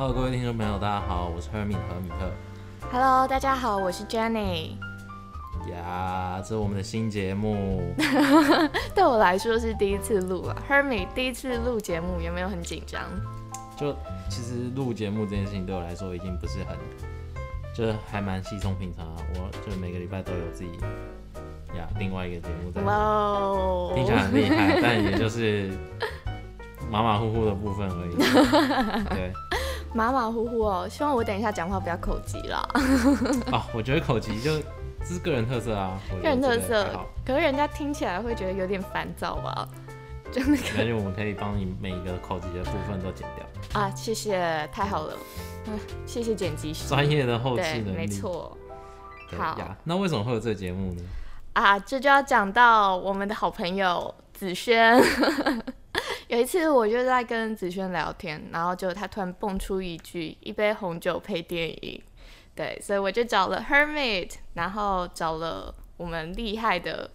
Hello，各位听众朋友，大家好，我是 Hermit 何米特。Hello，大家好，我是 Jenny。呀，这是我们的新节目，对我来说是第一次录啊，Hermit 第一次录节目，有没有很紧张？就其实录节目这件事情对我来说已经不是很，就是还蛮稀松平常啊。我就每个礼拜都有自己呀另外一个节目在哇哦，听起来很厉害，但也就是马马虎虎的部分而已。对马马虎虎哦，希望我等一下讲话不要口急啦。啊，我觉得口急就这是个人特色啊，个人特色好，可是人家听起来会觉得有点烦躁吧？就那没关系，我们可以帮你每一个口疾的部分都剪掉，啊，谢谢，太好了，嗯，谢谢剪辑师，专业的后置对，能力。没错。好呀，那为什么会有这个节目呢？啊，这就要讲到我们的好朋友子轩。有一次，我就在跟子轩聊天，然后就他突然蹦出一句“一杯红酒配电影”，对，所以我就找了 Hermit，然后找了我们厉害的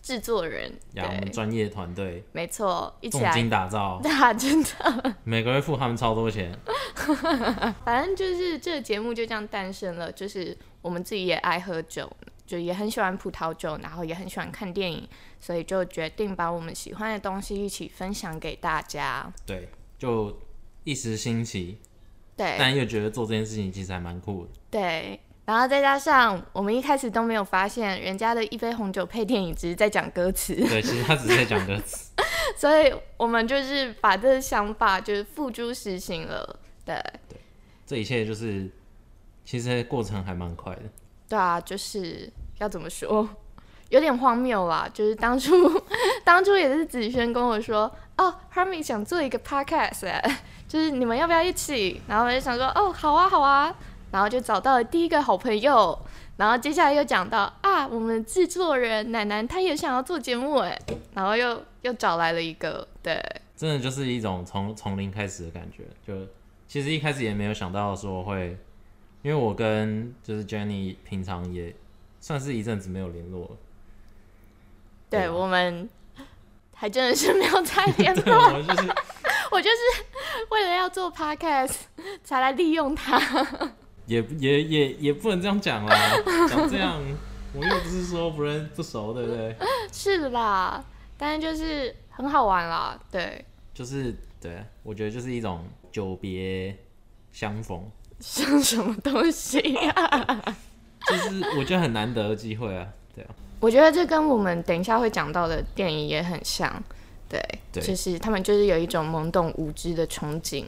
制作人，呀，我们对，专业团队没错，一起重金来，打造，啊，真的，每个月付他们超多钱。反正就是这个节目就这样诞生了，就是我们自己也爱喝酒，就也很喜欢葡萄酒，然后也很喜欢看电影，所以就决定把我们喜欢的东西一起分享给大家。对，就一时兴起，对但又觉得做这件事情其实还蛮酷的。对，然后再加上我们一开始都没有发现，人家的一杯红酒配电影只是在讲歌词，对，其实他只是在讲歌词。所以我们就是把这个想法就是付诸实行了。对，对这一切就是，其实过程还蛮快的。对啊，就是要怎么说，有点荒谬啦。就是当初 当初也是子轩跟我说，哦 h e r m i 想做一个 podcast，就是你们要不要一起？然后我就想说，哦，好啊，好啊。然后就找到了第一个好朋友，然后接下来又讲到啊，我们制作人奶奶她也想要做节目，哎，然后又又找来了一个，对，真的就是一种从从零开始的感觉。就其实一开始也没有想到说会，因为我跟就是 Jenny 平常也算是一阵子没有联络了。对我们还真的是没有再联，络，我就是 我就是为了要做 podcast 才来利用它。也也也也不能这样讲啦，讲这样我又不是说不认不熟，对不对？是啦，但是就是很好玩啦，对，就是对我觉得就是一种久别相逢，像什么东西啊？就是我觉得很难得的机会啊，对啊，我觉得这跟我们等一下会讲到的电影也很像，对，对就是他们就是有一种懵懂无知的憧憬，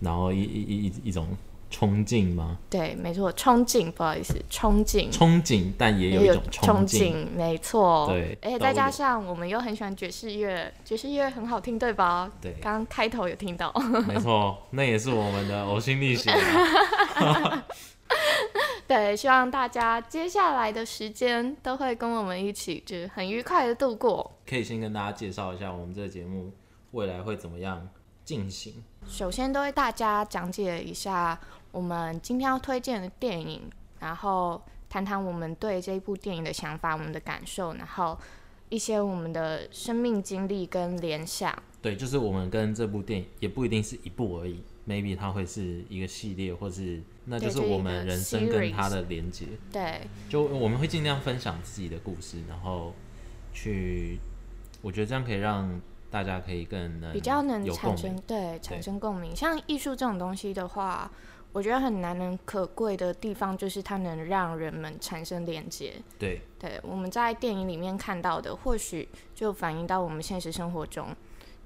然后一一一一一种冲劲吗？对，没错，憧憬，不好意思，憧憬。憧憬，但也有一种憧憬，没错。对而且再加上我们又很喜欢爵士乐，爵士乐很好听，对吧？对，刚刚开头有听到。没错，那也是我们的呕心沥血啊。对，希望大家接下来的时间都会跟我们一起，就是很愉快的度过。可以先跟大家介绍一下我们这个节目未来会怎么样进行。首先都为大家讲解一下我们今天要推荐的电影，然后谈谈我们对这一部电影的想法、我们的感受，然后一些我们的生命经历跟联想。对，就是我们跟这部电影也不一定是一部而已，maybe 它会是一个系列，或是那就是我们人生跟它的连接。对，就我们会尽量分享自己的故事，然后去，我觉得这样可以让大家可以更能比较能。产生对产生共鸣。像艺术这种东西的话，我觉得很难能可贵的地方就是它能让人们产生连接。对对，我们在电影里面看到的，或许就反映到我们现实生活中。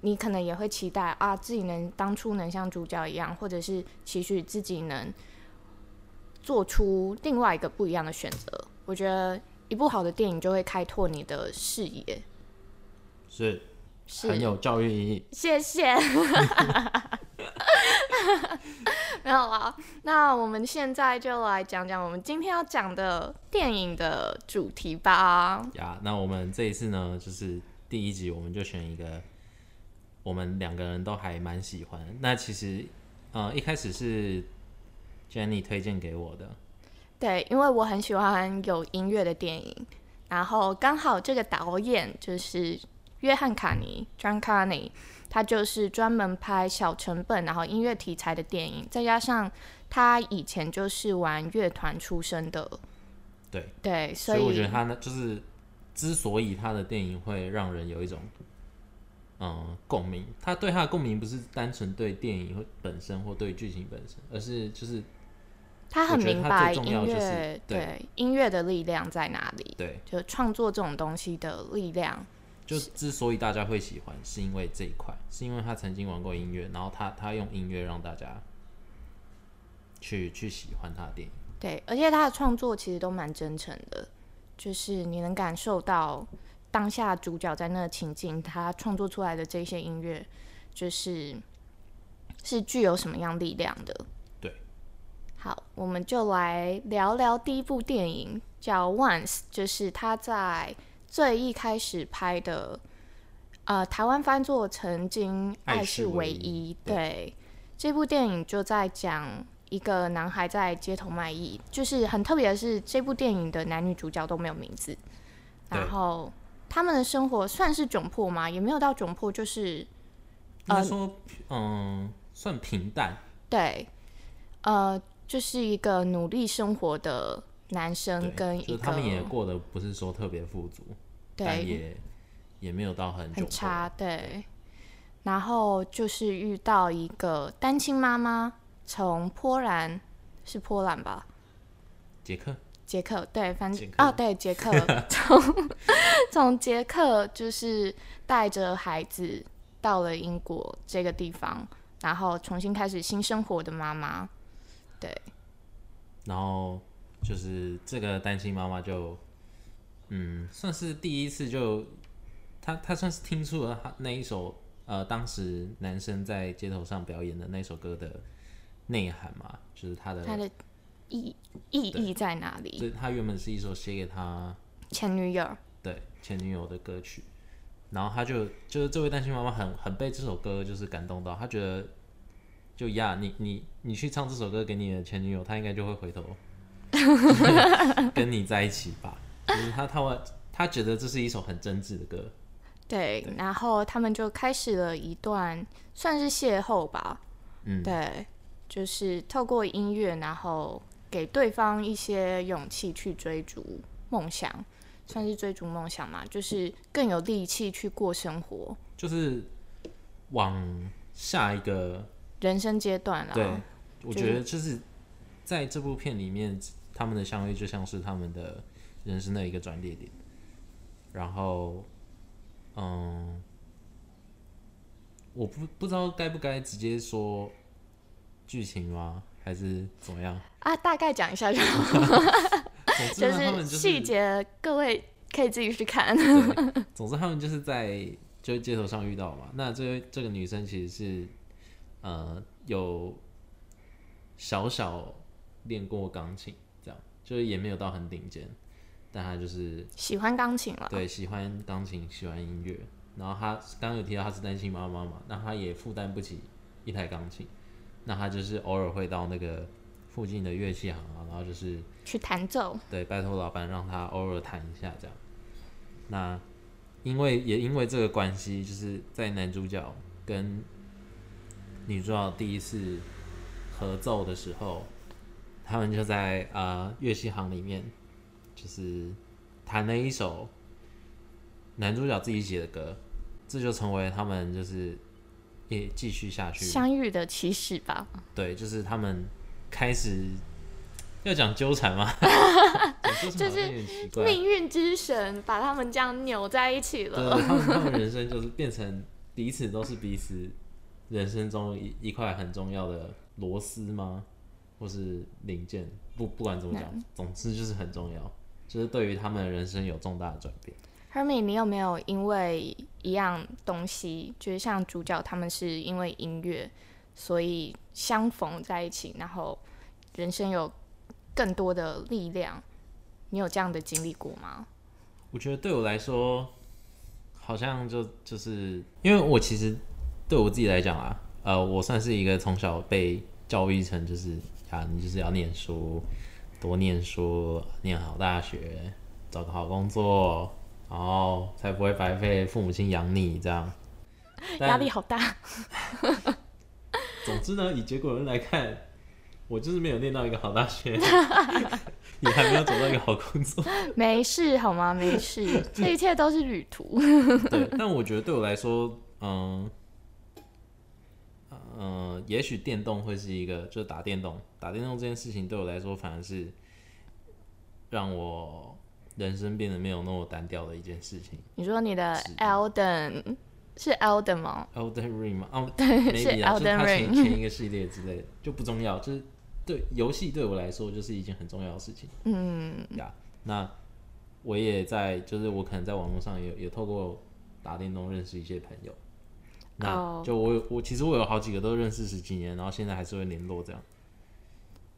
你可能也会期待啊，自己能当初能像主角一样，或者是期许自己能做出另外一个不一样的选择。我觉得一部好的电影就会开拓你的视野，是是很有教育意义。谢谢。没有啦，那我们现在就来讲讲我们今天要讲的电影的主题吧。呀那我们这一次呢，就是第一集，我们就选一个我们两个人都还蛮喜欢。那其实，呃，一开始是 Jenny 推荐给我的，对，因为我很喜欢有音乐的电影，然后刚好这个导演就是约翰卡尼 （John Carney），他就是专门拍小成本然后音乐题材的电影，再加上他以前就是玩乐团出身的，对。对，所所以我觉得他呢，就是之所以他的电影会让人有一种嗯共鸣，他对他的共鸣不是单纯对电影或本身或对剧情本身，而是就是他很明白音乐对对音乐的力量在哪里，对，就创作这种东西的力量。就之所以大家会喜欢，是因为这一块，是因为他曾经玩过音乐，然后他他用音乐让大家去去喜欢他的电影。对，而且他的创作其实都蛮真诚的，就是你能感受到当下主角在那个情境，他创作出来的这些音乐，就是是具有什么样力量的。对，好，我们就来聊聊第一部电影，叫《Once》，就是他在最一开始拍的，呃，台湾翻作《曾经爱爱是是唯一对，这部电影就在讲一个男孩在街头卖艺，就是很特别的是，这部电影的男女主角都没有名字，然后他们的生活算是窘迫吗？也没有到窘迫，就是应该说，嗯，算平淡，对，呃，就是一个努力生活的男生，跟一个就是他们也过得不是说特别富足，但对也也没有到很很差，对。然后就是遇到一个单亲妈妈，从波兰是波兰吧？杰克，捷克对，反正哦对，捷克。从从捷克就是带着孩子到了英国这个地方，然后重新开始新生活的妈妈，对。然后就是这个单亲妈妈就，嗯，算是第一次就，她她算是听出了她那一首呃，当时男生在街头上表演的那首歌的内涵嘛，就是他的，他的意意义在哪里？这他原本是一首写给他前女友，对前女友的歌曲，然后他就就是这位单亲妈妈很很被这首歌就是感动到，他觉得就呀，你你你去唱这首歌给你的前女友，她应该就会回头 跟你在一起吧，就是他他会他觉得这是一首很真挚的歌，对，然后他们就开始了一段算是邂逅吧，嗯，对，就是透过音乐，然后给对方一些勇气去追逐梦想，算是追逐梦想嘛，就是更有力气去过生活，就是往下一个人生阶段啦。对，我觉得就是在这部片里面，他们的相遇就像是他们的人生的一个转捩点。然后，嗯，我不不知道该不该直接说剧情吗？还是怎么样？啊，大概讲一下就好，就是细节各位可以自己去看。对，总之他们就是在就是街头上遇到嘛。那这位这个女生其实是呃有小小练过钢琴，这样就是也没有到很顶尖，但她就是喜欢钢琴了，对喜欢钢琴，喜欢音乐。然后她刚刚有提到她是单亲妈妈嘛，那她也负担不起一台钢琴，那他就是偶尔会到那个附近的乐器行啊，然后就是去弹奏。对，拜托老板让他偶尔弹一下这样。那因为也因为这个关系，就是在男主角跟女主角第一次合奏的时候，他们就在呃乐器行里面，就是弹了一首男主角自己写的歌，这就成为他们就是也继续下去相遇的起始吧，对，就是他们开始要讲纠缠吗？讲纠缠好像有点奇怪。命运之神把他们这样扭在一起了。对，他们他们人生就是变成彼此都是彼此人生中一一块很重要的螺丝吗？或是零件？不不管怎么讲，总之就是很重要，就是对于他们的人生有重大的转变。Hermy，你有没有因为一样东西，就是像主角他们是因为音乐，所以相逢在一起，然后人生有更多的力量？你有这样的经历过吗？我觉得对我来说，好像就就是因为我其实对我自己来讲啊，呃，我算是一个从小被教育成就是啊，你就是要念书，多念书，念好大学，找个好工作，然然后才不会白费父母亲养你这样。但压力好大。总之呢，以结果论来看，我就是没有念到一个好大学，也还没有找到一个好工作。没事好吗？没事，这一切都是旅途。对，但我觉得对我来说，嗯，呃，也许电动会是一个，就是打电动，打电动这件事情对我来说，反而是让我人生变得没有那么单调的一件事情。你说你的 Elden 是 Elden 吗？Elden Ring 嘛，哦，是 Elden Ring 前一个系列之类的就不重要，就是对游戏对我来说就是一件很重要的事情。嗯，呀那我也在，就是我可能在网络上也也透过打电动认识一些朋友。那哦就我有我其实我有好几个都认识十几年，然后现在还是会联络这样。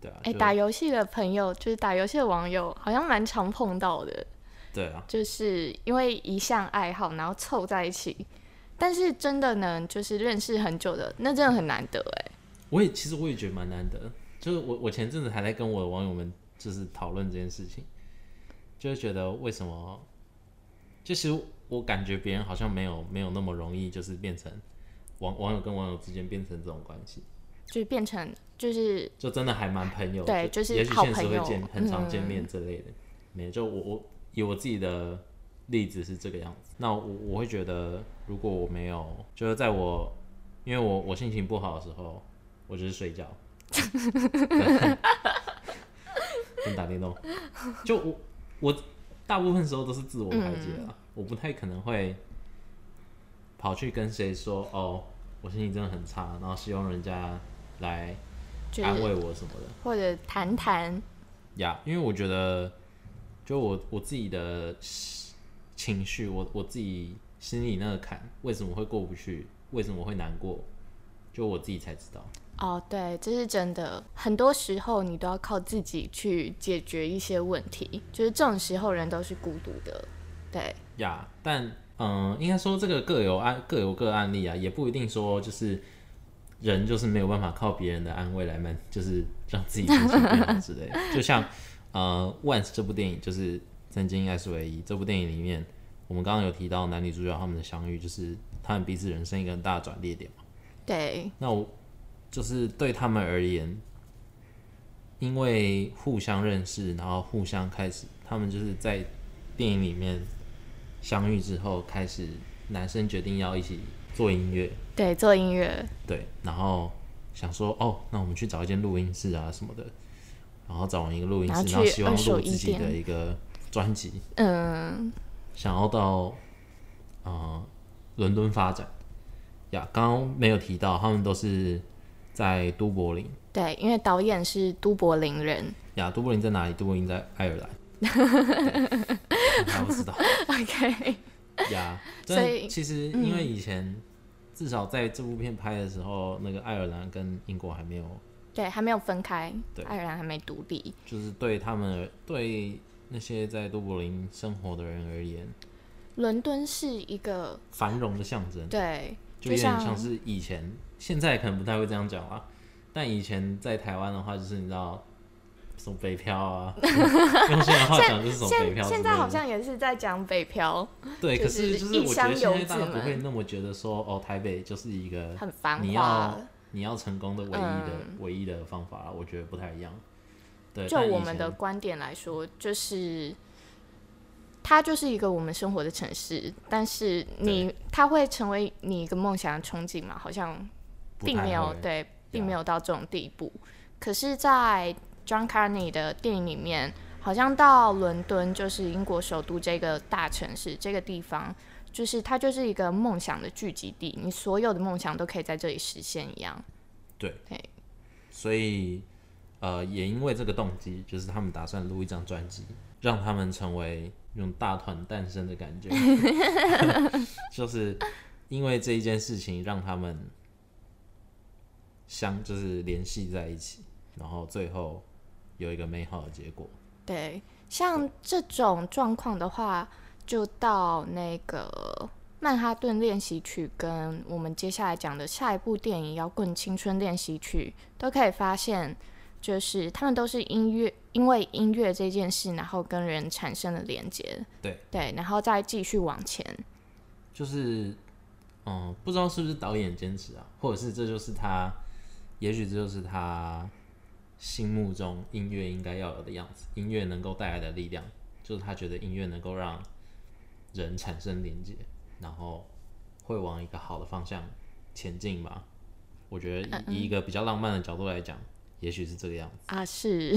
对啊，哎、就打游戏的朋友，就是打游戏的网友，好像蛮常碰到的，对啊，就是因为一项爱好，然后凑在一起。但是真的能就是认识很久的，那真的很难得哎。我也其实我也觉得蛮难得，就是我我前阵子还在跟我的网友们就是讨论这件事情，就是觉得为什么，就其实我感觉别人好像没有没有那么容易，就是变成网网友跟网友之间变成这种关系，就是变成就是就真的还蛮朋友，对就是也许现实会见很常见嗯。面之类的，没就我我以我自己的例子是这个样子，那我我会觉得如果我没有，就是在我因为我我心情不好的时候，我就是睡觉。跟打电动，就我我大部分时候都是自我排解嗯。啊，我不太可能会跑去跟谁说哦，我心情真的很差，然后希望人家来安就是慰我什么的或者谈谈，呀因为我觉得就我我自己的情绪，我我自己心里那个坎为什么会过不去，为什么会难过，就我自己才知道。哦，对，这是真的。很多时候你都要靠自己去解决一些问题，就是这种时候人都是孤独的。对，呀但嗯，应该说这个各有案各有各案例啊，也不一定说就是人就是没有办法靠别人的安慰来满，就是让自己心情变好之类的。就像呃《Once》这部电影，就是曾经爱是唯一这部电影里面，我们刚刚有提到男女主角他们的相遇，就是他们彼此人生一个很大的转捩点嘛。对，那我就是对他们而言，因为互相认识，然后互相开始，他们就是在电影里面相遇之后，开始男生决定要一起做音乐，对，做音乐，对，然后想说哦，那我们去找一间录音室啊什么的，然后找完一个录音室，然后然后希望录自己的一个专辑，嗯，想要到呃伦敦发展呀。刚刚没有提到，他们都是在都柏林对，因为导演是都柏林人。呀。都柏林在哪里？都柏林在爱尔兰。对还不知道 OK，呀。所以其实因为以前、至少在这部片拍的时候，那个爱尔兰跟英国还没有，对，还没有分开，对爱尔兰还没独立。就是对他们而对那些在都柏林生活的人而言，伦敦是一个繁荣的象征。对，就有点像像是以前，现在可能不太会这样讲啦。但以前在台湾的话，就是你知道什么北漂啊，用现在的话讲就是什么北漂。现现在好像也是在讲北漂，对，就可是是就是我觉得现在大家不会那么觉得说哦，台北就是一个很繁你华要。你要成功的唯一的、嗯唯一的方法，我觉得不太一样。对，就我们的观点来说，就是它就是一个我们生活的城市，但是你它会成为你一个梦想的憧憬嘛？好像并没有对，并没有到这种地步。可是，在 John Carney 的电影里面，好像到伦敦就是英国首都这个大城市这个地方，就是它就是一个梦想的聚集地，你所有的梦想都可以在这里实现一样。对所以呃，也因为这个动机，就是他们打算录一张专辑，让他们成为那种大团诞生的感觉，就是因为这一件事情让他们相就是联系在一起，然后最后有一个美好的结果。对，像这种状况的话，就到那个《曼哈顿练习曲》跟我们接下来讲的下一部电影《摇滚青春练习曲》，都可以发现，就是他们都是音乐，因为音乐这件事，然后跟人产生了连接，对对，然后再继续往前。就是，嗯，不知道是不是导演坚持啊，或者是这就是他，也许这就是他心目中音乐应该要有的样子，音乐能够带来的力量，就是他觉得音乐能够让人产生连接，然后会往一个好的方向前进吧。我觉得以以一个比较浪漫的角度来讲，也许是这个样子。啊，是，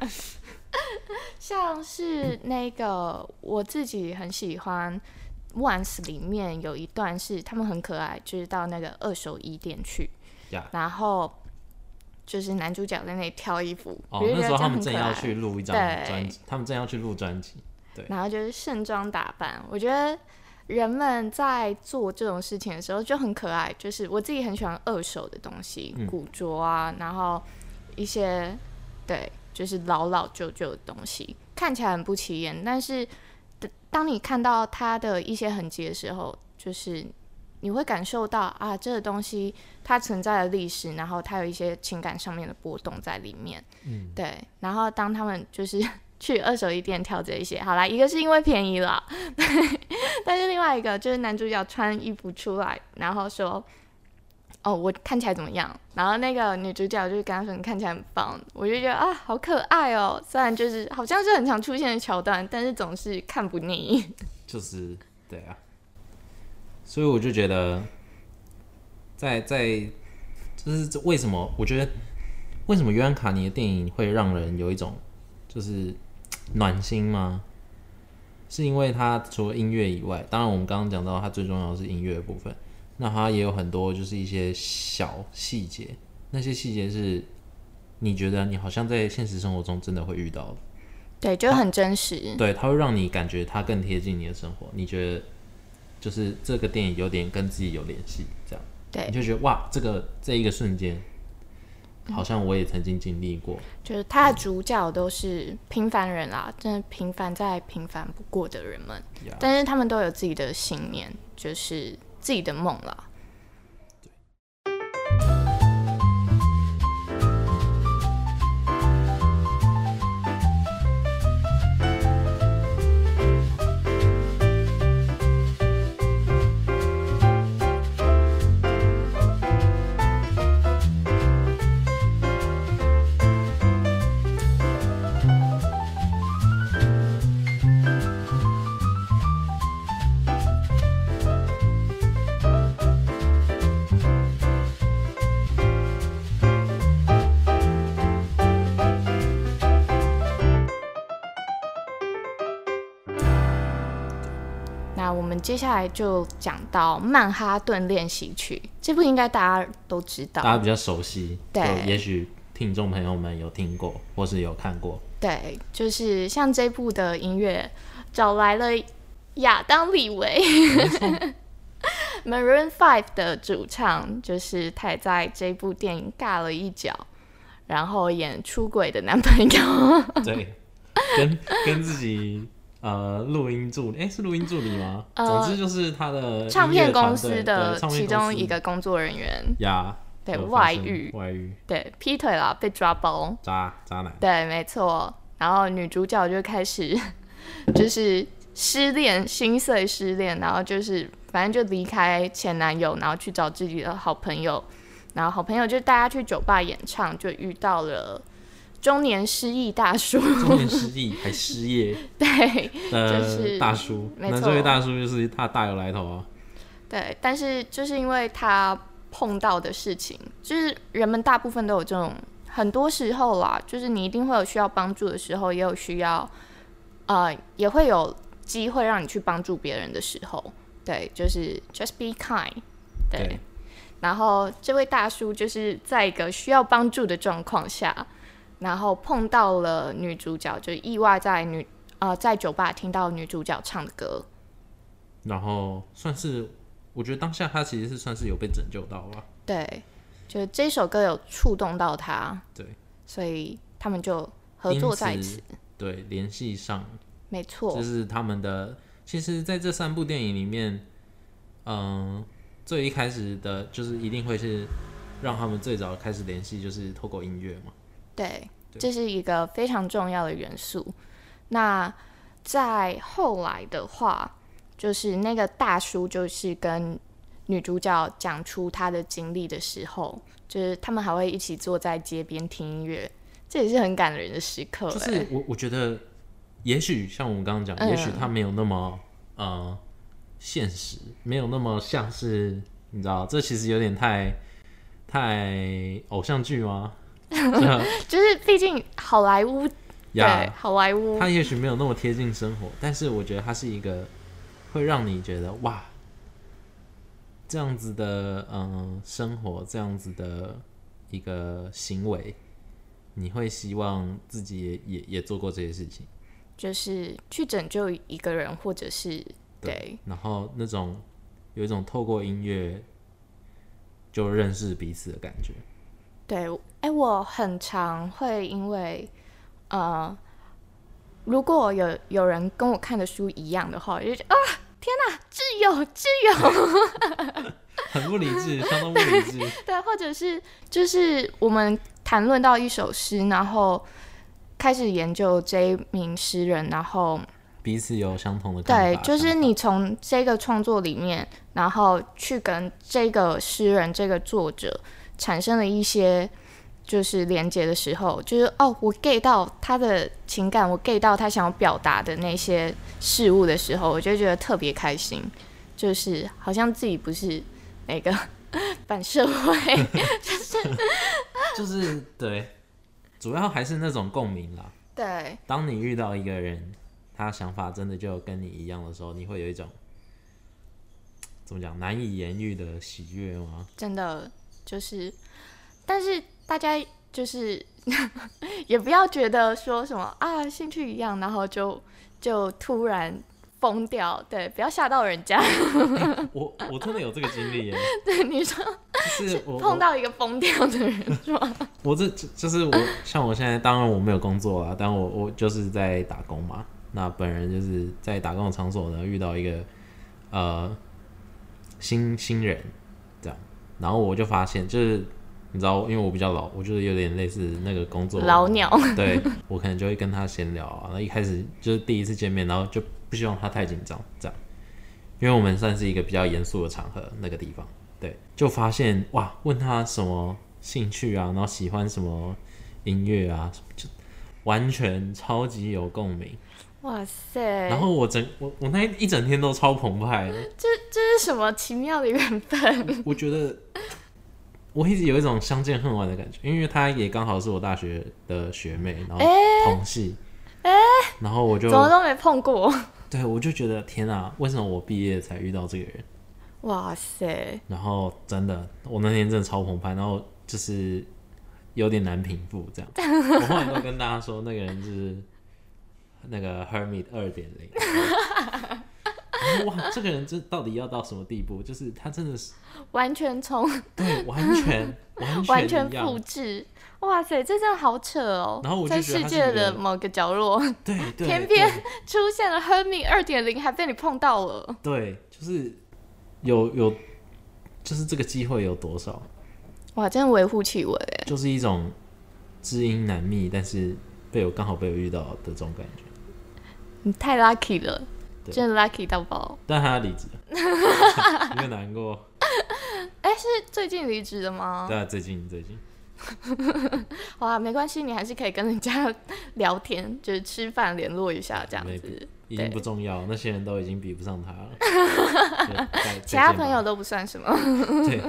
像是那个我自己很喜欢《Once》里面有一段是他们很可爱，就是到那个二手衣店去呀然后就是男主角在那里挑衣服，哦那时候他们正要去录一张专辑，他们正要去录专辑，对然后就是盛装打扮，我觉得人们在做这种事情的时候就很可爱。就是我自己很喜欢二手的东西，嗯古着啊，然后一些对，就是老老旧旧的东西，看起来很不起眼，但是当当你看到它的一些痕迹的时候，就是你会感受到啊，这个东西它存在的历史，然后它有一些情感上面的波动在里面。嗯，对，然后当他们就是 去二手衣店挑这一些，好啦，一个是因为便宜了，对，但是另外一个就是男主角穿衣服出来，然后说。哦，我看起来怎么样？然后那个女主角就跟他说：“你看起来很棒。”我就觉得啊，好可爱哦。虽然就是好像是很常出现的桥段，但是总是看不腻。就是对啊，所以我就觉得在，在就是为什么我觉得为什么约翰卡尼的电影会让人有一种就是暖心吗？是因为他除了音乐以外，当然我们刚刚讲到他最重要的是音乐的部分，那他也有很多就是一些小细节，那些细节是你觉得你好像在现实生活中真的会遇到的。对，就很真实。对，它会让你感觉它更贴近你的生活，你觉得就是这个电影有点跟自己有联系，这样。对。你就觉得哇，这个这一个瞬间，好像我也曾经经历过，就是他的主角都是平凡人啦，真的平凡再平凡不过的人们。呀但是他们都有自己的信念，就是自己的梦啦。们接下来就讲到《曼哈顿练习曲》，这部应该大家都知道。大家比较熟悉，对也许听众朋友们有听过，或是有看过，对，就是像这部的音乐找来了亚当李维，Maroon Five 的主唱，就是他也在这部电影尬了一脚，然后演出轨的男朋友。对，跟跟自己呃录音助理，哎、是录音助理吗？呃总之就是他的唱片公司的其中一个工作人员，呀，对外遇外遇对，劈腿了，被抓包。渣渣男，对，没错。然后女主角就开始就是失恋，心碎失恋，然后就是反正就离开前男友，然后去找自己的好朋友，然后好朋友就带她去酒吧演唱，就遇到了中年失忆大叔。中年失忆还失业 对的就是大叔，那这位大叔就是他大有来头啊。对，但是就是因为他碰到的事情，就是人们大部分都有这种，很多时候啦，就是你一定会有需要帮助的时候，也有需要，呃，也会有机会让你去帮助别人的时候。对，就是 just be kind 对。对然后这位大叔就是在一个需要帮助的状况下，然后碰到了女主角，就意外在女呃在酒吧听到女主角唱的歌。然后算是，我觉得当下他其实是算是有被拯救到吧。对，就这首歌有触动到他，对，所以他们就合作在一起。对，联系上没错就，是他们的。其实，在这三部电影里面，嗯、最一开始的就是一定会是让他们最早开始联系就是透过音乐嘛。对，这是一个非常重要的元素。那在后来的话，就是那个大叔就是跟女主角讲出他的经历的时候，就是他们还会一起坐在街边听音乐，这也是很感人的时刻、就欸。是我我觉得，也许像我们刚刚讲，嗯也许他没有那么呃现实，没有那么像是你知道，这其实有点太太偶像剧吗？就是毕竟好莱坞，对，好莱坞它也许没有那么贴近生活，但是我觉得它是一个会让你觉得哇，这样子的嗯生活，这样子的一个行为，你会希望自己也也也做过这些事情。就是去拯救一个人，或者是对对然后那种有一种透过音乐就认识彼此的感觉。对，哎、我很常会因为呃，如果有有人跟我看的书一样的话，我就觉得啊，天哪，挚友，挚友，很不理智，相当不理智。对，或者是就是我们谈论到一首诗，然后开始研究这一名诗人，然后彼此有相同的对，就是你从这个创作里面，然后去跟这个诗人、这个作者产生了一些就是连接的时候，就是哦，我 get 到他的情感，我 get 到他想要表达的那些事物的时候，我就觉得特别开心，就是好像自己不是那个 反社会，就是就是对，主要还是那种共鸣啦。对当你遇到一个人，他想法真的就跟你一样的时候，你会有一种怎么讲难以言喻的喜悦吗？真的就是，但是大家就是 也不要觉得说什么啊兴趣一样，然后就就突然疯掉，对，不要吓到人家。我我真的有这个经历耶，对，你说就是我碰到一个疯掉的人是吗？我这就就是我，像我现在当然我没有工作啦，但我我就是在打工嘛。那本人就是在打工的场所呢遇到一个呃新新人然后我就发现就是你知道，因为我比较老，我就是有点类似那个工作老鸟，对我可能就会跟他闲聊啊，然后一开始就是第一次见面，然后就不希望他太紧张，这样，因为我们算是一个比较严肃的场合，那个地方，对，就发现哇，问他什么兴趣啊，然后喜欢什么音乐啊，就完全超级有共鸣，哇塞，然后我整我我那一整天都超澎湃的，这这是什么奇妙的缘分？我觉得我一直有一种相见恨晚的感觉，因为她也刚好是我大学的学妹，然后同系，哎然后我就怎么都没碰过？对我就觉得天啊，为什么我毕业才遇到这个人？哇塞，然后真的，我那天真的超澎湃，然后就是有点难平复这样。我后来都跟大家说，那个人就是那个 Hermit 二点零。哇，这个人这到底要到什么地步？就是他真的是 完全从对完全 完完全复制，哇塞，这真的好扯哦！然后我在世界的某个角落对对 偏偏出现了 Hermit 二点零，还被你碰到了。对，就是有有，就是这个机会有多少？哇，真的微乎其微哎！就是一种知音难觅，但是被我刚好被我遇到的这种感觉。你太 lucky 了，真的 lucky 到爆！但他离职了，有点难过。哎、是最近离职的吗？对啊，最近最近，哇，没关系，你还是可以跟人家聊天，就是吃饭联络一下这样子。已经不重要，那些人都已经比不上他了。其他朋友都不算什么，对，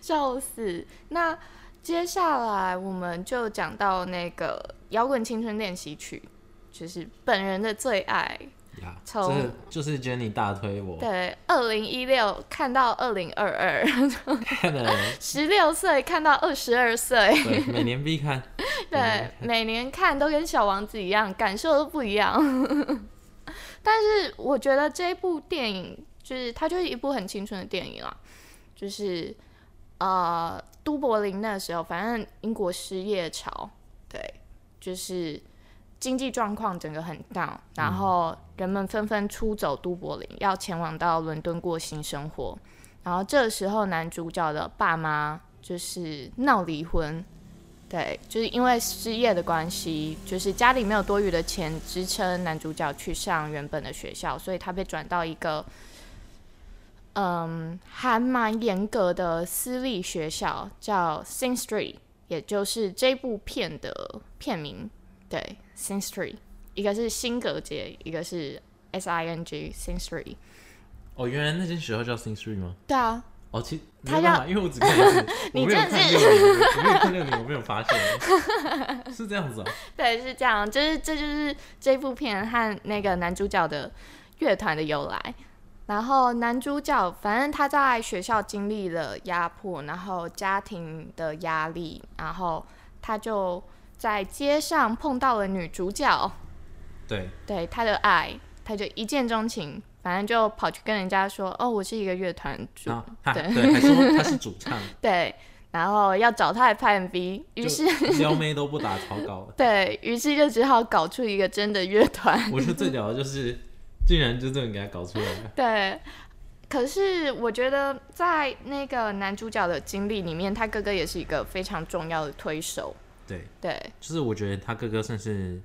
笑死。那接下来我们就讲到那个摇滚青春练习曲，就是本人的最爱。呀，从这就是 Jenny 大推我，对，二零一六看到二零二二，看了，十六岁看到二十二岁，对，每年必看。对，每年看都跟小王子一样，感受都不一样。但是我觉得这部电影就是它就是一部很青春的电影啦，就是呃，都柏林那时候，反正英国失业潮，对，就是经济状况整个很 down，然后人们纷纷出走都柏林，要前往到伦敦过新生活。然后这时候男主角的爸妈就是闹离婚。对，就是因为失业的关系，就是家里没有多余的钱支撑男主角去上原本的学校，所以他被转到一个，嗯，还蛮严格的私立学校，叫 Sing Street，也就是这部片的片名。对，Sing Street，一个是新格街，一个是 S I N G Sing Street。哦，原来那间学校叫 Sing Street 吗？对啊，哦，其他没办法，因为我只看一次，你我没有真的是看六年，我没有看六年，我没有发现，是这样子啊。对，是这样，就是这就是这部片和那个男主角的乐团的由来。然后男主角反正他在学校经历了压迫，然后家庭的压力，然后他就在街上碰到了女主角，对，对他的爱，他就一见钟情，反正就跑去跟人家说：“哦，我是一个乐团主，对对还说他是主唱，对，然后要找他来拍 MV，于是撩妹都不打草稿的。对于是就只好搞出一个真的乐团。我觉得最屌的就是，竟然就这么给他搞出来了。对，可是我觉得在那个男主角的经历里面，他哥哥也是一个非常重要的推手。对，对就是我觉得他哥哥算是，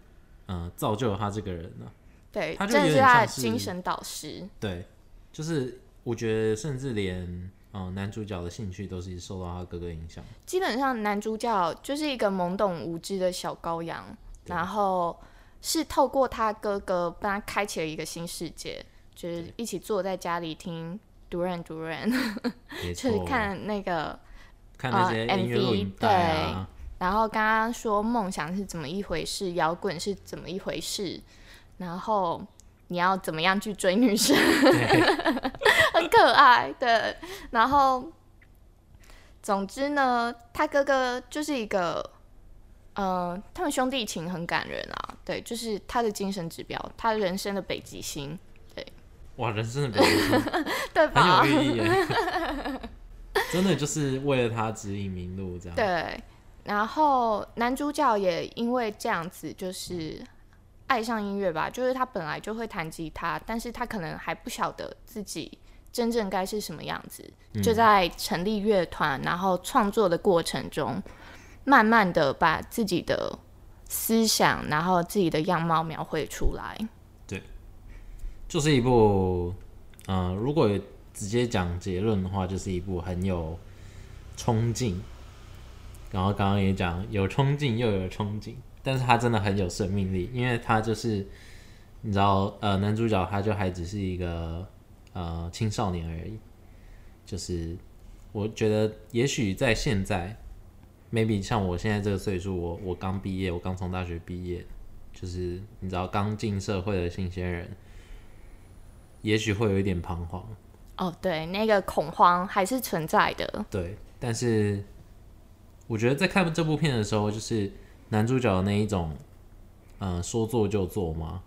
嗯、造就了他这个人了。对，他就真的是他的精神导师。对，就是我觉得甚至连，嗯、男主角的兴趣都是受到他哥哥影响。基本上男主角就是一个懵懂无知的小羔羊，然后是透过他哥哥帮他开启了一个新世界，就是一起坐在家里听 Duran Duran，就是，看那个看那些呃音乐录 MV 影带啊，然后刚刚说梦想是怎么一回事，摇滚是怎么一回事，然后你要怎么样去追女生，很可爱，对。然后，总之呢，他哥哥就是一个，呃，他们兄弟情很感人啊，对，就是他的精神指标，他人生的北极星，对哇，人生的北极星 对吧？很有寓意耶，真的就是为了他指引明路这样。对，然后男主角也因为这样子，就是爱上音乐吧，就是他本来就会弹吉他，但是他可能还不晓得自己真正该是什么样子，嗯就在成立乐团，然后创作的过程中，慢慢的把自己的思想，然后自己的样貌描绘出来。对就是一部，嗯、如果直接讲结论的话，就是一部很有冲劲，然后刚刚也讲有冲劲又有憧憬，但是他真的很有生命力，因为他就是你知道，呃，男主角他就还只是一个呃青少年而已，就是我觉得也许在现在，maybe 像我现在这个岁数，我我刚毕业，我刚从大学毕业，就是你知道刚进社会的新鲜人。也许会有一点彷徨，哦，对，那个恐慌还是存在的。对，但是我觉得在看这部片的时候，就是男主角的那一种，嗯、说做就做吗，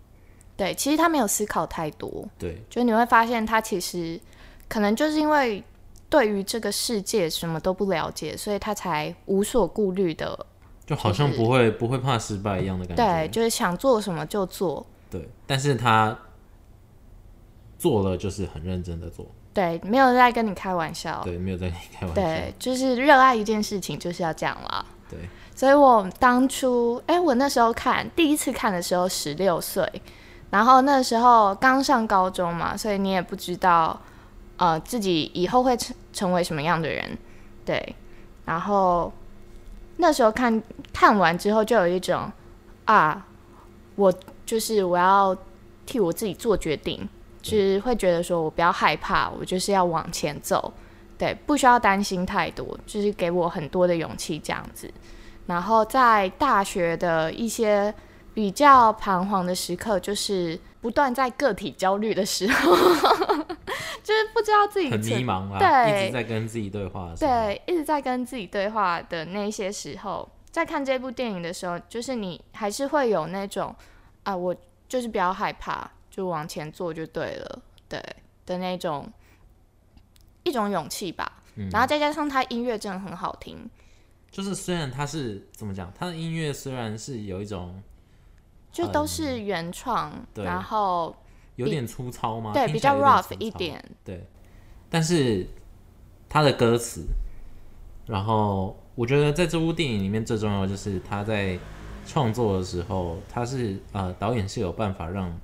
对，其实他没有思考太多，对，就你会发现他其实可能就是因为对于这个世界什么都不了解，所以他才无所顾虑的，就好像不会不会怕失败一样的感觉，对，就是想做什么就做，对，但是他做了就是很认真的做，对，没有在跟你开玩笑，对，没有在跟你开玩笑，对，就是热爱一件事情就是要这样了。对，所以我当初，哎、我那时候看第一次看的时候十六岁，然后那时候刚上高中嘛，所以你也不知道，呃，自己以后会成成为什么样的人，对。然后那时候看看完之后，就有一种啊，我就是我要替我自己做决定，就是会觉得说我不要害怕，我就是要往前走。对，不需要担心太多，就是给我很多的勇气这样子。然后在大学的一些比较彷徨的时刻，就是不断在个体焦虑的时候，就是不知道自己很迷茫啦，对一直在跟自己对话对，一直在跟自己对话的那些时候，在看这部电影的时候，就是你还是会有那种啊，我就是不要害怕，就往前做就对了，对的那种一种勇气吧。嗯然后再加上他音乐真的很好听，就是虽然他是怎么讲，他的音乐虽然是有一种就都是原创，对然后有点粗糙吗？对比较 rough 一点，对，但是他的歌词，然后我觉得在这部电影里面最重要的就是他在创作的时候，他是呃导演是有办法让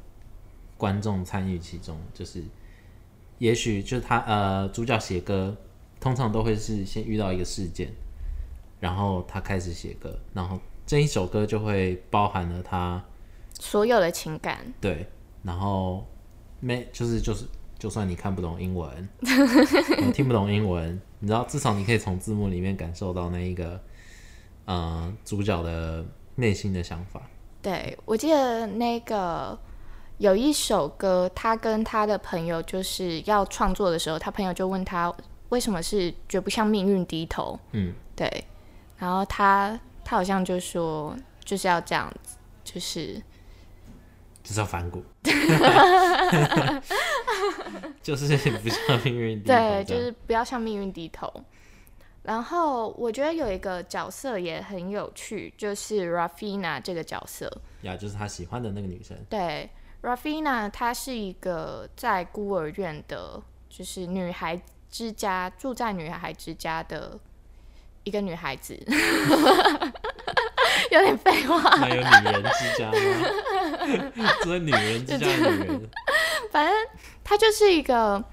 观众参与其中，就是也许就是他呃主角写歌，通常都会是先遇到一个事件，然后他开始写歌，然后这一首歌就会包含了他所有的情感，对，然后没就是就是，就算你看不懂英文，你 听不懂英文，你知道至少你可以从字幕里面感受到那一个呃主角的内心的想法。对我记得那个有一首歌，他跟他的朋友就是要创作的时候，他朋友就问他为什么是绝不向命运低头，嗯，对，然后他他好像就说就是要这样子，就是就是要反骨，就是不向命运低头对，就是不要向命运低头。然后我觉得有一个角色也很有趣，就是 Rafina 这个角色。呀，就是他喜欢的那个女生。对，Rafina 她是一个在孤儿院的，就是女孩之家，住在女孩之家的一个女孩子，有点废话。还有女人之家吗？住在女人之家的女人，反正她就是一个，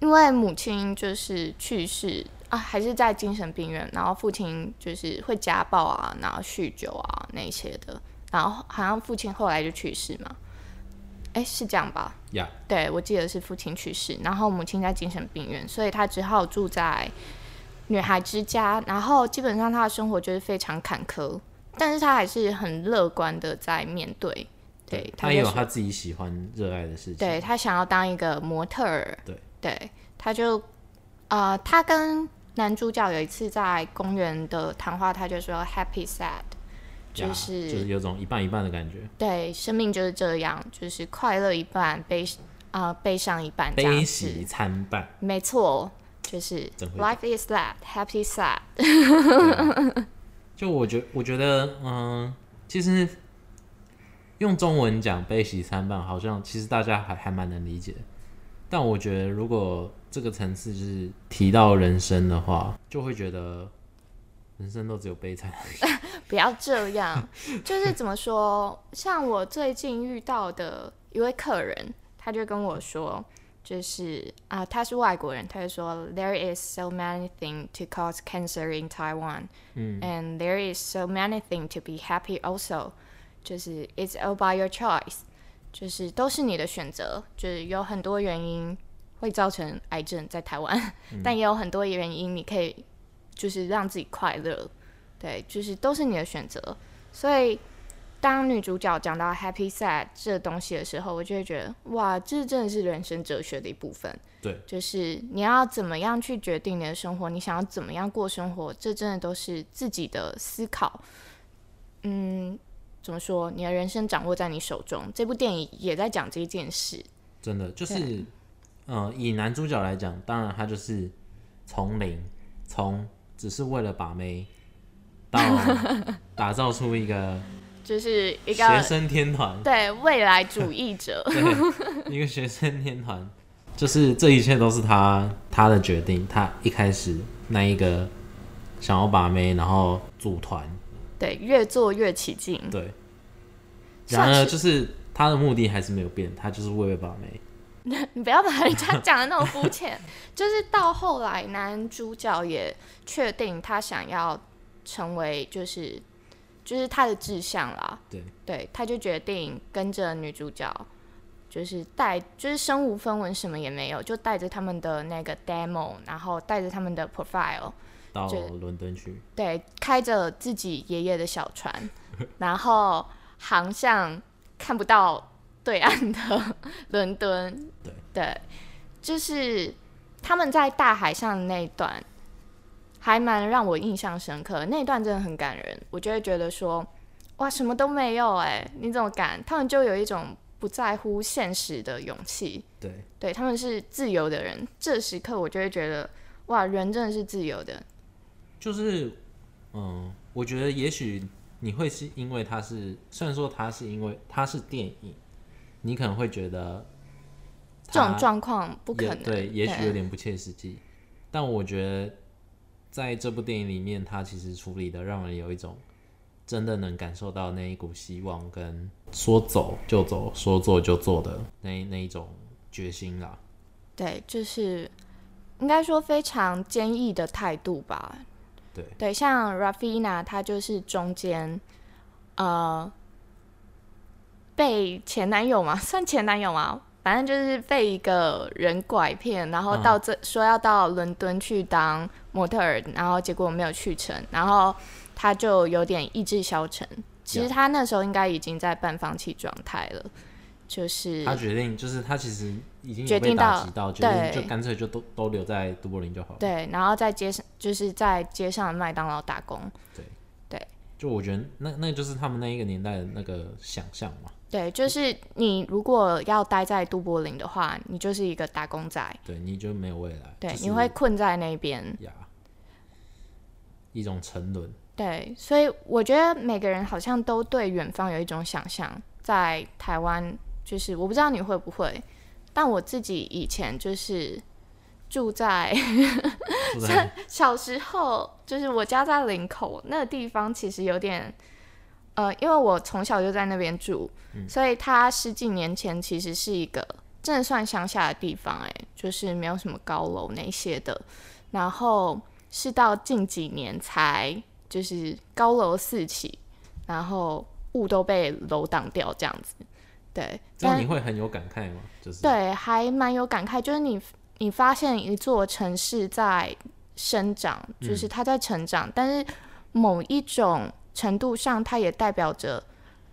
因为母亲就是去世啊，还是在精神病院，然后父亲就是会家暴啊，然后酗酒啊那些的，然后好像父亲后来就去世嘛，哎，是这样吧？呀，对，我记得是父亲去世，然后母亲在精神病院，所以他只好住在女孩之家。然后基本上他的生活就是非常坎坷，但是他还是很乐观的在面对。对，他也有他自己喜欢热爱的事情。对他想要当一个模特儿。对，对，他就呃，他跟男主角有一次在公园的谈话，他就说 happy sad，呀就是就是有种一半一半的感觉，对，生命就是这样，就是快乐一半，悲啊、悲伤一半，悲喜参半。没错，就是 life is that happy sad。就我觉我觉得，嗯，其实用中文讲悲喜参半，好像其实大家还还蛮能理解。但我觉得，如果这个层次就是提到人生的话，就会觉得人生都只有悲惨。不要这样，就是怎么说？像我最近遇到的一位客人，他就跟我说，就是啊、他是外国人，他就说，There is so many things to cause cancer in Taiwan，嗯 and there is so many things to be happy also，就是 it's all by your choice，就是都是你的选择，就是有很多原因会造成癌症在台湾，但也有很多原因你可以就是让自己快乐，对，就是都是你的选择。所以当女主角讲到 happy sad 这东西的时候，我就会觉得哇，这真的是人生哲学的一部分。对，就是你要怎么样去决定你的生活，你想要怎么样过生活，这真的都是自己的思考。嗯，怎么说？你的人生掌握在你手中。这部电影也在讲这一件事。真的就是，呃，以男主角来讲，当然他就是从零，从只是为了把妹，到 打造出一个就是一个学生天团，对未来主义者，对，一个学生天团，就是这一切都是他他的决定，他一开始那一个想要把妹，然后组团，对，越做越起劲。对，然而就是他的目的还是没有变，他就是为了把妹，你不要把人家讲的那么肤浅。就是到后来，男主角也确定他想要成为，就是就是他的志向啦。对，对，他就决定跟着女主角，就是带，就是身无分文，什么也没有，就带着他们的那个 demo，然后带着他们的 profile，到就伦敦去，对，开着自己爷爷的小船，然后航向看不到对岸的 伦敦。对对就是他们在大海上的那一段，还蛮让我印象深刻。那一段真的很感人，我就会觉得说，哇，什么都没有哎、你怎么敢？他们就有一种不在乎现实的勇气。对，对，他们是自由的人。这时刻我就会觉得，哇，人真的是自由的。就是，嗯，我觉得也许你会是因为它是，虽然说它是因为它是电影，你可能会觉得这种状况不可能。对，也许有点不切实际，但我觉得在这部电影里面，他其实处理的让人有一种真的能感受到那一股希望跟说走就走、说做就做的那那一种决心啦。对，就是应该说非常坚毅的态度吧。对对，像 Rafina，她就是中间呃被前男友嘛，算前男友嘛，反正就是被一个人拐骗，然后到这、说要到伦敦去当模特儿，然后结果没有去成，然后他就有点意志消沉。其实他那时候应该已经在半放弃状态了，就是他决定就是他其实已经决定到打击到，决定对就干脆就都都留在都柏林就好了。对，然后在街上就是在街上的麦当劳打工。对对就我觉得那那就是他们那一个年代的那个想象嘛。对，就是你如果要待在都柏林的话，你就是一个打工仔，对，你就没有未来。对，就是你会困在那边。呀，一种沉沦。对，所以我觉得每个人好像都对远方有一种想象。在台湾，就是我不知道你会不会，但我自己以前就是住在住在小时候，就是我家在林口那个地方，其实有点，呃，因为我从小就在那边住，所以它十几年前其实是一个真的算乡下的地方，哎，就是没有什么高楼那些的，然后是到近几年才就是高楼四起，然后雾都被楼挡掉这样子，对，那你会很有感慨吗？就是对，还蛮有感慨，就是你你发现一座城市在生长，就是它在成长，但是某一种程度上，它也代表着，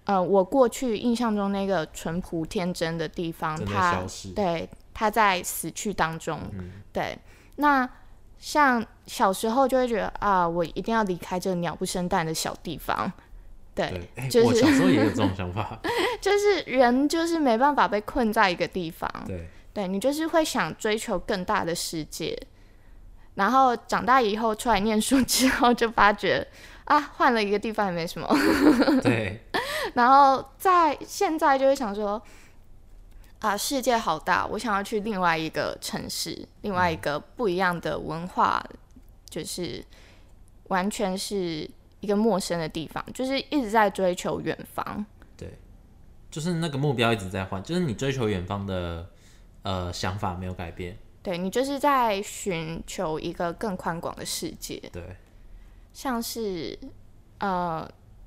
呃，我过去印象中那个淳朴天真的地方，它。对它在死去当中，嗯对，那像小时候就会觉得啊，我一定要离开这个鸟不生蛋的小地方，对，就是我小时候也有这种想法。就是人就是没办法被困在一个地方，对，对你就是会想追求更大的世界，然后长大以后出来念书之后，就发觉啊，换了一个地方也没什么，对，然后在现在就会想说，啊，世界好大，我想要去另外一个城市，另外一个不一样的文化，就是完全是一个陌生的地方，就是一直在追求远方。对就是那个目标一直在换，就是你追求远方的呃想法没有改变。对你就是在寻求一个更宽广的世界。对，像是呃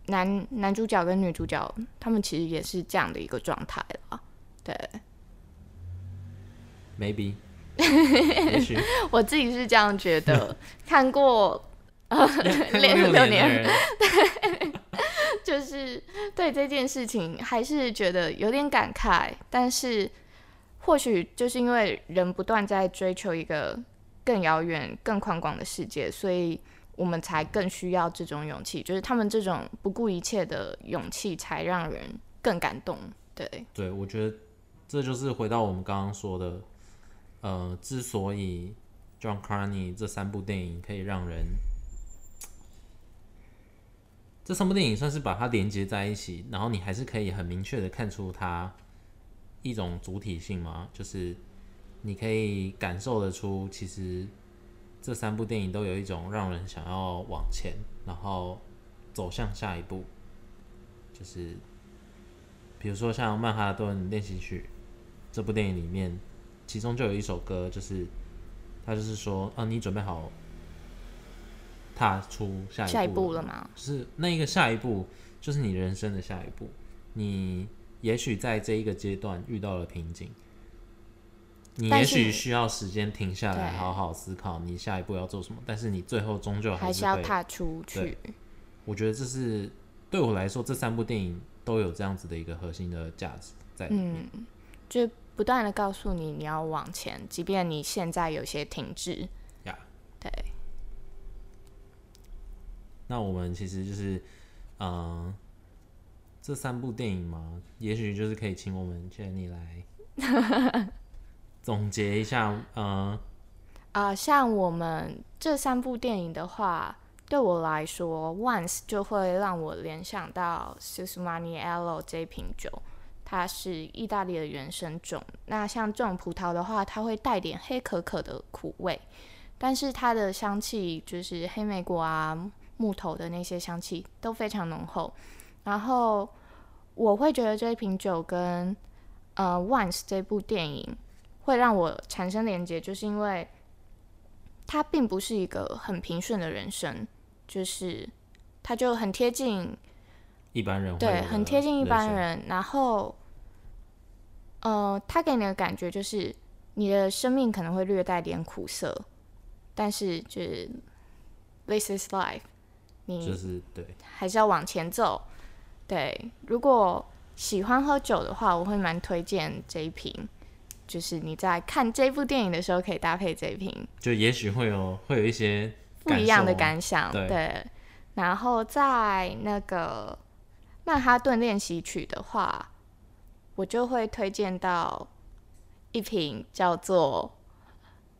男男主角跟女主角，他们其实也是这样的一个状态了。对，maybe，也许我自己是这样觉得，看过 看过六六六年对，就是对这件事情还是觉得有点感慨，但是或许就是因为人不断在追求一个更遥远、更宽广的世界，所以我们才更需要这种勇气。就是他们这种不顾一切的勇气，才让人更感动。对，对我觉得这就是回到我们刚刚说的，呃，之所以 John Carney 这三部电影可以让人，这三部电影算是把它连接在一起，然后你还是可以很明确的看出它一种主体性嘛，就是你可以感受得出，其实这三部电影都有一种让人想要往前，然后走向下一步，就是比如说像《曼哈顿练习曲》这部电影里面，其中就有一首歌，就是他就是说，啊，你准备好踏出下一步下一步了了吗？就是那一个下一步，就是你人生的下一步。你也许在这一个阶段遇到了瓶颈，你也许需要时间停下来，好好思考你下一步要做什么。但是你最后终究还是要踏出去。我觉得这是对我来说，这三部电影都有这样子的一个核心的价值在里面。嗯，就不断的告诉你你要往前，即便你现在有些停滞。呀对，那我们其实就是，嗯、这三部电影嘛，也许就是可以请我们 Jenny 来总结一下，嗯、啊、像我们这三部电影的话，对我来说，Once 就会让我联想到 Susmaniello 这瓶酒，它是意大利的原生种。那像这种葡萄的话，它会带点黑可可的苦味。但是它的香气就是黑莓果啊、木头的那些香气都非常浓厚。然后我会觉得这一瓶酒跟呃《Once》这部电影会让我产生连接，就是因为他并不是一个很平顺的人生，就是他就很贴近一般人对，很贴近一般。人。然后，呃，他给你的感觉就是你的生命可能会略带点苦涩，但是就是 this is life，你就是对，还是要往前走。对，如果喜欢喝酒的话，我会蛮推荐这一瓶。就是你在看这部电影的时候，可以搭配这一瓶，就也许会有会有一些不一样的感想。对然后在那个曼哈顿练习曲的话，我就会推荐到一瓶叫做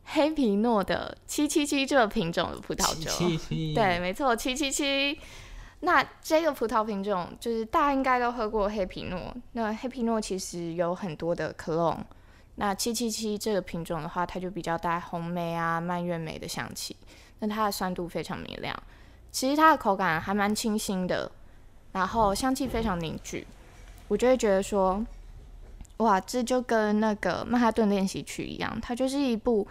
黑皮诺的七七七这个品种的葡萄酒。七七对，没错，七七七。那这个葡萄品种就是大家应该都喝过黑皮诺。那黑皮诺其实有很多的 clone。那七七七这个品种的话，它就比较带红梅啊、蔓越莓的香气。那它的酸度非常明亮，其实它的口感还蛮清新的，然后香气非常凝聚。我就会觉得说，哇，这就跟那个曼哈顿练习曲一样，它就是一部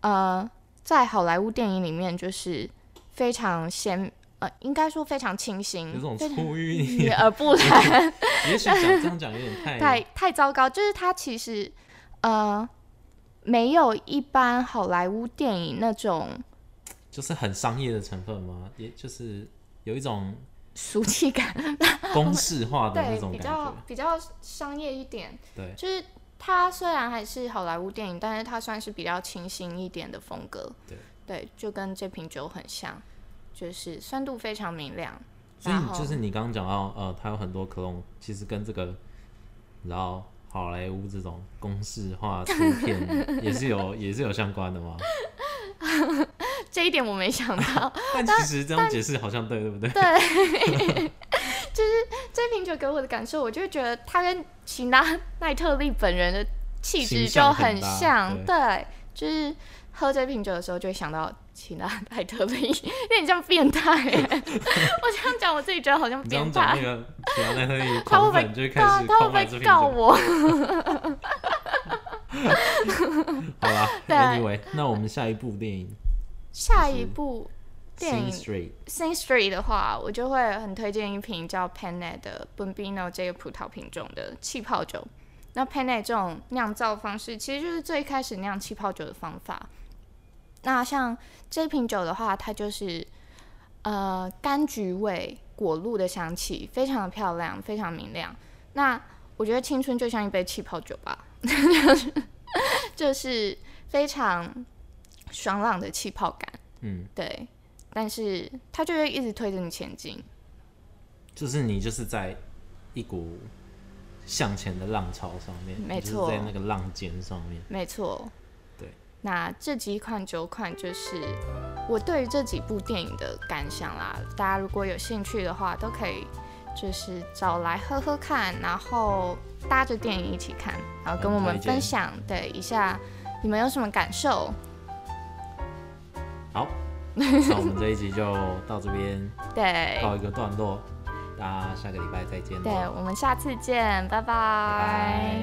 呃，在好莱坞电影里面就是非常鲜呃，应该说非常清新，有种出淤泥，而不染，也许讲这样讲有点太太太糟糕。就是它其实呃没有一般好莱坞电影那种就是很商业的成分吗？也就是有一种俗气感，公式化的那对，比种感觉。较比较商业一点。对，就是它虽然还是好莱坞电影，但是它算是比较清新一点的风格。对就跟这瓶酒很像，就是酸度非常明亮。所以就是你刚刚讲到，呃，它有很多克隆，其实跟这个，你知道好莱坞这种公式化出片也是有也是有相关的吗？这一点我没想到。但其实这样解释好像对，对不对？对，就是这瓶酒给我的感受，我就觉得它跟齐拉奈特利本人的气质就很搭像。对对，就是喝这瓶酒的时候就会想到齐拉奈特利，有点像变态耶。我这样讲，我自己觉得好像变态。讲那个喜欢在那里他会不会他会不会。告我？好啦对，Anyway，那我们下一部电影下一部《电影 Sing Street 的话，我就会很推荐一瓶叫 Panay 的 Bombino 这个葡萄品种的气泡酒。那 Panay 这种酿造方式，其实就是最开始酿气泡酒的方法。那像这瓶酒的话，它就是呃柑橘味、果露的香气，非常的漂亮，非常明亮。那我觉得青春就像一杯气泡酒吧，就是非常爽朗的气泡感。嗯，对，但是它就会一直推着你前进。就是你就是在一股向前的浪潮上面，没错在那个浪尖上面。没错。对。那这几款酒款就是我对于这几部电影的感想啦。大家如果有兴趣的话，都可以就是找来喝喝看，然后搭着电影一起看，然后跟我们分享对一下你们有什么感受。好，那我们这一集就到这边对告一个段落，大家下个礼拜再见。对，我们下次见，拜拜拜拜。